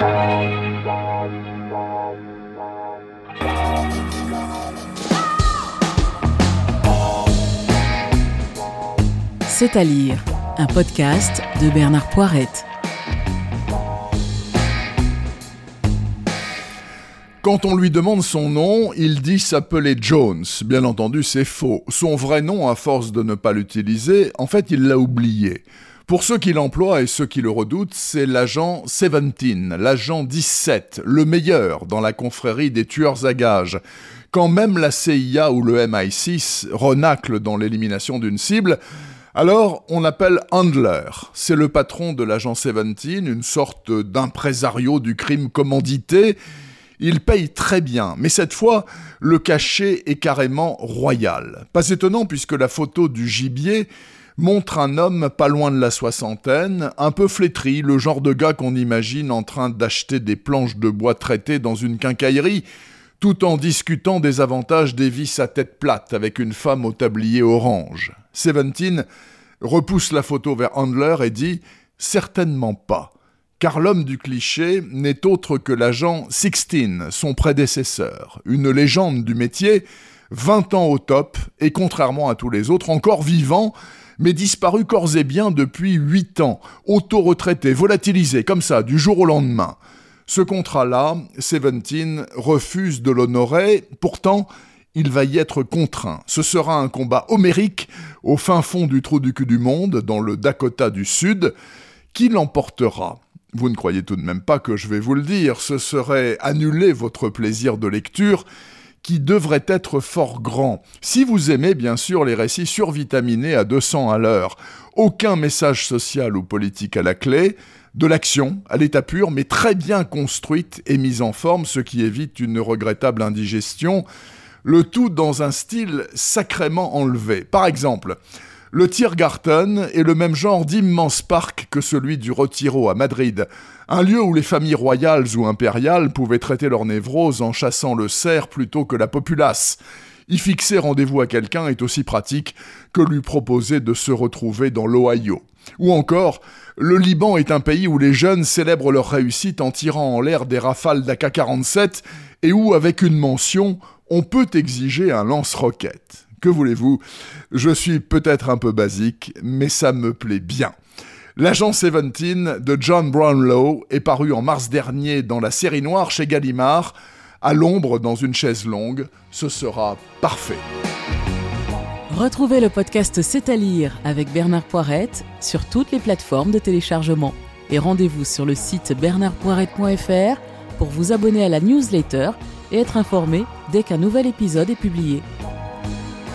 C'est à lire, un podcast de Bernard Poirette. Quand on lui demande son nom, il dit s'appeler Jones. Bien entendu, c'est faux. Son vrai nom, à force de ne pas l'utiliser, en fait, il l'a oublié. Pour ceux qui l'emploient et ceux qui le redoutent, c'est l'agent 17, l'agent 17, le meilleur dans la confrérie des tueurs à gages. Quand même la CIA ou le MI6 renaclent dans l'élimination d'une cible, alors, on appelle Handler. C'est le patron de l'agent 17, une sorte d'impresario du crime commandité. Il paye très bien, mais cette fois, le cachet est carrément royal. Pas étonnant puisque la photo du gibier montre un homme pas loin de la soixantaine, un peu flétri, le genre de gars qu'on imagine en train d'acheter des planches de bois traitées dans une quincaillerie, tout en discutant des avantages des vis à tête plate avec une femme au tablier orange. Seventeen repousse la photo vers Handler et dit Certainement pas, car l'homme du cliché n'est autre que l'agent Sixteen, son prédécesseur, une légende du métier, 20 ans au top, et contrairement à tous les autres, encore vivant, mais disparu corps et bien depuis 8 ans, auto-retraité, volatilisé, comme ça, du jour au lendemain. Ce contrat-là, Seventeen refuse de l'honorer, pourtant, il va y être contraint. Ce sera un combat homérique au fin fond du trou du cul du monde, dans le Dakota du Sud, qui l'emportera. Vous ne croyez tout de même pas que je vais vous le dire, ce serait annuler votre plaisir de lecture qui devrait être fort grand. Si vous aimez bien sûr les récits survitaminés à 200 à l'heure, aucun message social ou politique à la clé, de l'action, à l'état pur, mais très bien construite et mise en forme, ce qui évite une regrettable indigestion, le tout dans un style sacrément enlevé. Par exemple, le Tiergarten est le même genre d'immense parc que celui du Retiro à Madrid, un lieu où les familles royales ou impériales pouvaient traiter leur névrose en chassant le cerf plutôt que la populace. Y fixer rendez-vous à quelqu'un est aussi pratique que lui proposer de se retrouver dans l'Ohio. Ou encore, le Liban est un pays où les jeunes célèbrent leur réussite en tirant en l'air des rafales d'AK-47 et où, avec une mention, on peut exiger un lance-roquette. Que voulez-vous? Je suis peut-être un peu basique, mais ça me plaît bien. L'agent 17 de John Brownlow est paru en mars dernier dans la série noire chez Gallimard, à l'ombre dans une chaise longue. Ce sera parfait. Retrouvez le podcast C'est à lire avec Bernard Poirette sur toutes les plateformes de téléchargement. Et rendez-vous sur le site bernardpoirette.fr pour vous abonner à la newsletter et être informé dès qu'un nouvel épisode est publié.